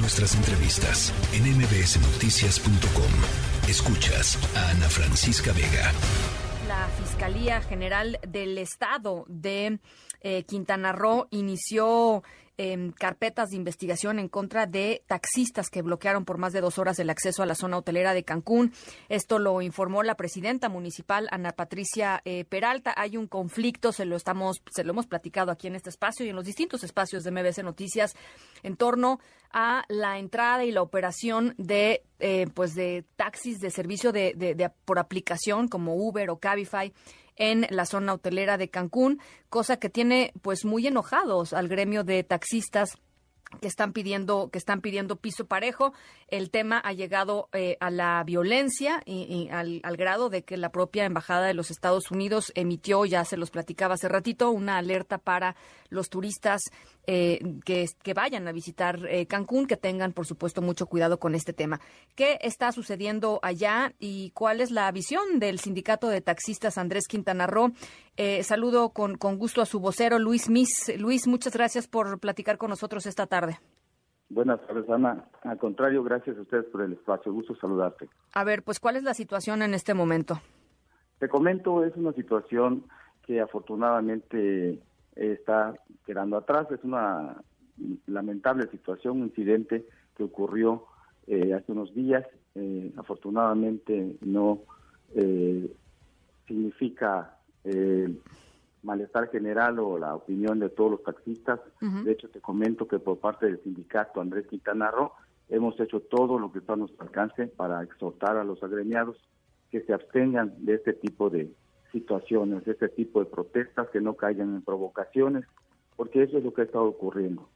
Nuestras entrevistas en mbsnoticias.com. Escuchas a Ana Francisca Vega. La Fiscalía General del Estado de eh, Quintana Roo inició Em, carpetas de investigación en contra de taxistas que bloquearon por más de dos horas el acceso a la zona hotelera de Cancún. Esto lo informó la presidenta municipal, Ana Patricia eh, Peralta. Hay un conflicto, se lo estamos, se lo hemos platicado aquí en este espacio y en los distintos espacios de MBC Noticias en torno a la entrada y la operación de eh, pues de taxis de servicio de, de, por aplicación como Uber o Cabify en la zona hotelera de Cancún, cosa que tiene pues muy enojados al gremio de taxistas que están pidiendo que están pidiendo piso parejo. El tema ha llegado eh, a la violencia y, al, grado de que la propia embajada de los Estados Unidos emitió, ya se los platicaba hace ratito, una alerta para los turistas eh, que, que, vayan a visitar eh, Cancún, que tengan, por supuesto, mucho cuidado con este tema. ¿Qué está sucediendo allá y cuál es la visión del sindicato de taxistas Andrés Quintana Roo? Saludo con, con gusto a su vocero, Luis Mis. Luis, muchas gracias por platicar con nosotros esta tarde. Buenas tardes, Ana. Al contrario, gracias a ustedes por el espacio. Gusto saludarte. A ver, pues, ¿cuál es la situación en este momento? Te comento, es una situación que afortunadamente está quedando atrás. Es una lamentable situación, un incidente que ocurrió eh, hace unos días. Eh, afortunadamente no significa eh, malestar general o la opinión de todos los taxistas. De hecho, te comento que por parte del sindicato Andrés Quintana Roo hemos hecho todo lo que está a nuestro alcance para exhortar a los agremiados que se abstengan de este tipo de situaciones, de este tipo de protestas, que no caigan en provocaciones, porque eso es lo que ha estado ocurriendo.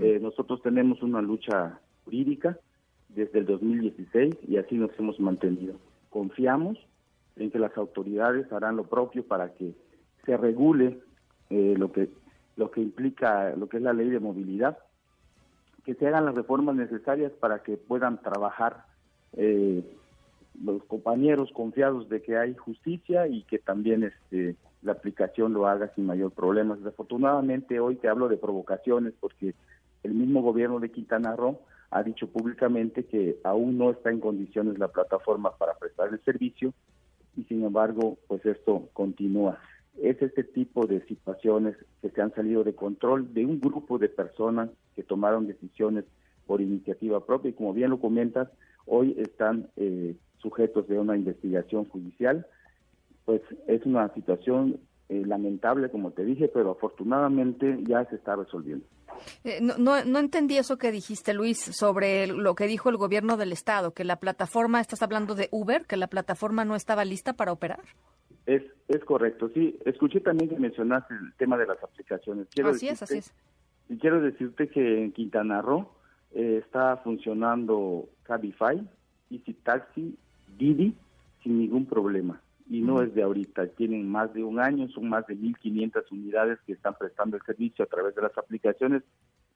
Eh, nosotros tenemos una lucha jurídica desde el 2016 y así nos hemos mantenido. Confiamos en que las autoridades harán lo propio para que se regule eh, lo que lo que implica lo que es la ley de movilidad, que se hagan las reformas necesarias para que puedan trabajar eh, los compañeros confiados de que hay justicia y que también este, la aplicación lo haga sin mayor problema. Desafortunadamente hoy te hablo de provocaciones porque el mismo gobierno de Quintana Roo ha dicho públicamente que aún no está en condiciones la plataforma para prestar el servicio y sin embargo, pues esto continúa. Es este tipo de situaciones que se han salido de control de un grupo de personas que tomaron decisiones por iniciativa propia y como bien lo comentas, hoy están eh, sujetos de una investigación judicial. Pues es una situación eh, lamentable, como te dije, pero afortunadamente ya se está resolviendo. Eh, no, no, entendí eso que dijiste, Luis, sobre lo que dijo el gobierno del Estado, que la plataforma, estás hablando de Uber, que la plataforma no estaba lista para operar. Es, es correcto, sí. Escuché también que mencionaste el tema de las aplicaciones. Quiero así es, así es. Y quiero decirte que en Quintana Roo eh, está funcionando Cabify, Easy Taxi, Didi, sin ningún problema y no es de ahorita, tienen más de un año, son más de 1.500 unidades que están prestando el servicio a través de las aplicaciones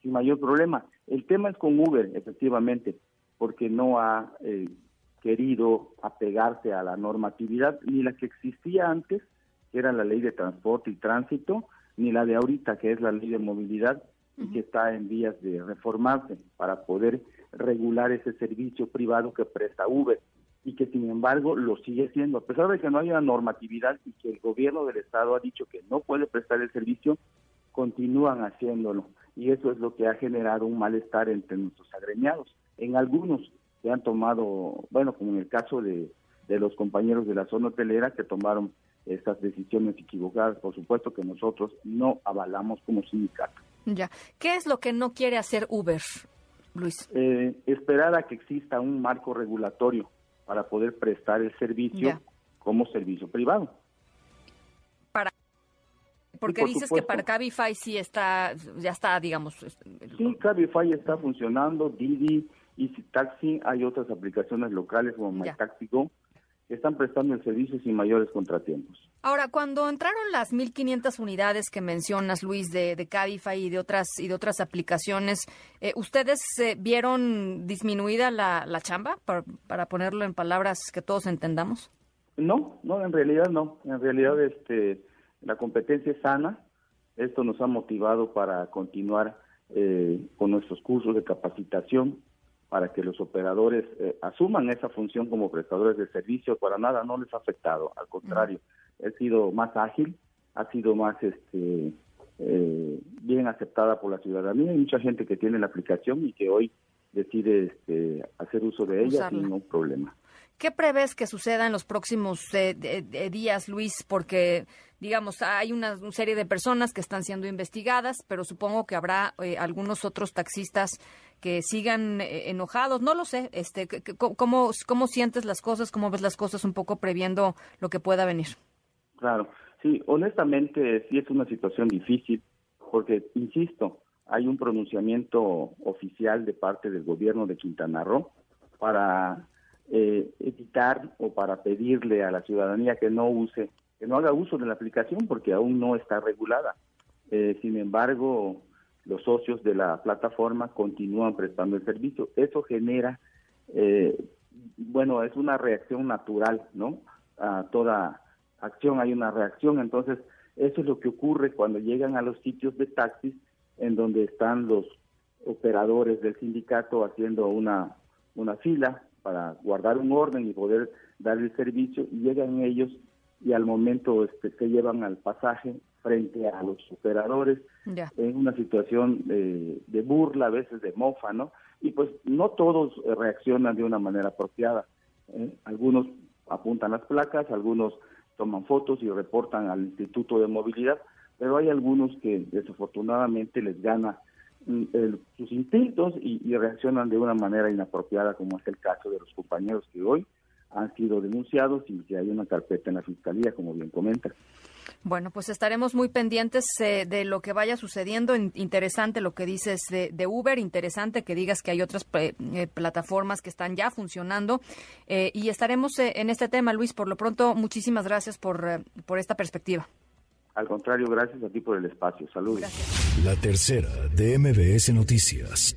sin mayor problema. El tema es con Uber, efectivamente, porque no ha eh, querido apegarse a la normatividad, ni la que existía antes, que era la ley de transporte y tránsito, ni la de ahorita, que es la ley de movilidad, y que está en vías de reformarse para poder regular ese servicio privado que presta Uber y que sin embargo lo sigue siendo, a pesar de que no haya normatividad y que el gobierno del estado ha dicho que no puede prestar el servicio, continúan haciéndolo y eso es lo que ha generado un malestar entre nuestros agremiados. En algunos se han tomado, bueno, como en el caso de, de los compañeros de la zona hotelera que tomaron estas decisiones equivocadas, por supuesto que nosotros no avalamos como sindicato. Ya, ¿qué es lo que no quiere hacer Uber, Luis? Eh, esperar a que exista un marco regulatorio para poder prestar el servicio como servicio privado. Para porque dices que para Cabify sí está, ya está, digamos. Sí, Cabify está funcionando, Didi, Easy Taxi, hay otras aplicaciones locales como MyTaxiGo que están prestando el servicio sin mayores contratiempos. Ahora, cuando entraron las 1.500 unidades que mencionas, Luis, de, de Cabify y de otras y de otras aplicaciones, eh, ¿ustedes eh, vieron disminuida la, la chamba, para, para, ponerlo en palabras que todos entendamos? No, no, en realidad no. En realidad este, la competencia es sana. Esto nos ha motivado para continuar eh, con nuestros cursos de capacitación para que los operadores eh, asuman esa función como prestadores de servicio, para nada no les ha afectado, al contrario, ha sido más ágil, ha sido más este eh, bien aceptada por la ciudadanía. Hay mucha gente que tiene la aplicación y que hoy decide este, hacer uso de ella sin ningún problema. ¿Qué prevés que suceda en los próximos eh, días, Luis? Porque, digamos, hay una, serie de personas que están siendo investigadas, pero supongo que habrá eh, algunos otros taxistas que sigan eh, enojados. No lo sé. Este, ¿cómo, ¿Cómo sientes las cosas? ¿Cómo ves las cosas un poco previendo lo que pueda venir? Claro. Sí, honestamente sí es una situación difícil porque, insisto, hay un pronunciamiento oficial de parte del gobierno de Quintana Roo para eh, evitar o para pedirle a la ciudadanía que no use, que no haga uso de la aplicación porque aún no está regulada. Eh, sin embargo, los socios de la plataforma continúan prestando el servicio. Eso genera, eh, bueno, es una reacción natural, ¿no? A toda acción hay una reacción, entonces eso es lo que ocurre cuando llegan a los sitios de taxis en donde están los operadores del sindicato haciendo una, una fila para guardar un orden y poder dar el servicio y llegan ellos y al momento este, se llevan al pasaje frente a los operadores en una situación de, de, burla, a veces de mofa, ¿no? Y pues no todos reaccionan de una manera apropiada. ¿eh? Algunos apuntan las placas, algunos toman fotos y reportan al Instituto de Movilidad, pero hay algunos que desafortunadamente les gana mm, sus instintos y, reaccionan de una manera inapropiada, como es el caso de los compañeros que hoy han sido denunciados y que hay una carpeta en la fiscalía, como bien comenta. Bueno, pues estaremos muy pendientes eh, de lo que vaya sucediendo. Interesante lo que dices de, Uber, interesante que digas que hay otras eh, eh, plataformas que están ya funcionando y estaremos en este tema, Luis. Por lo pronto, muchísimas gracias por, por esta perspectiva. Al contrario, gracias a ti por el espacio. Saludos. La tercera de MBS Noticias.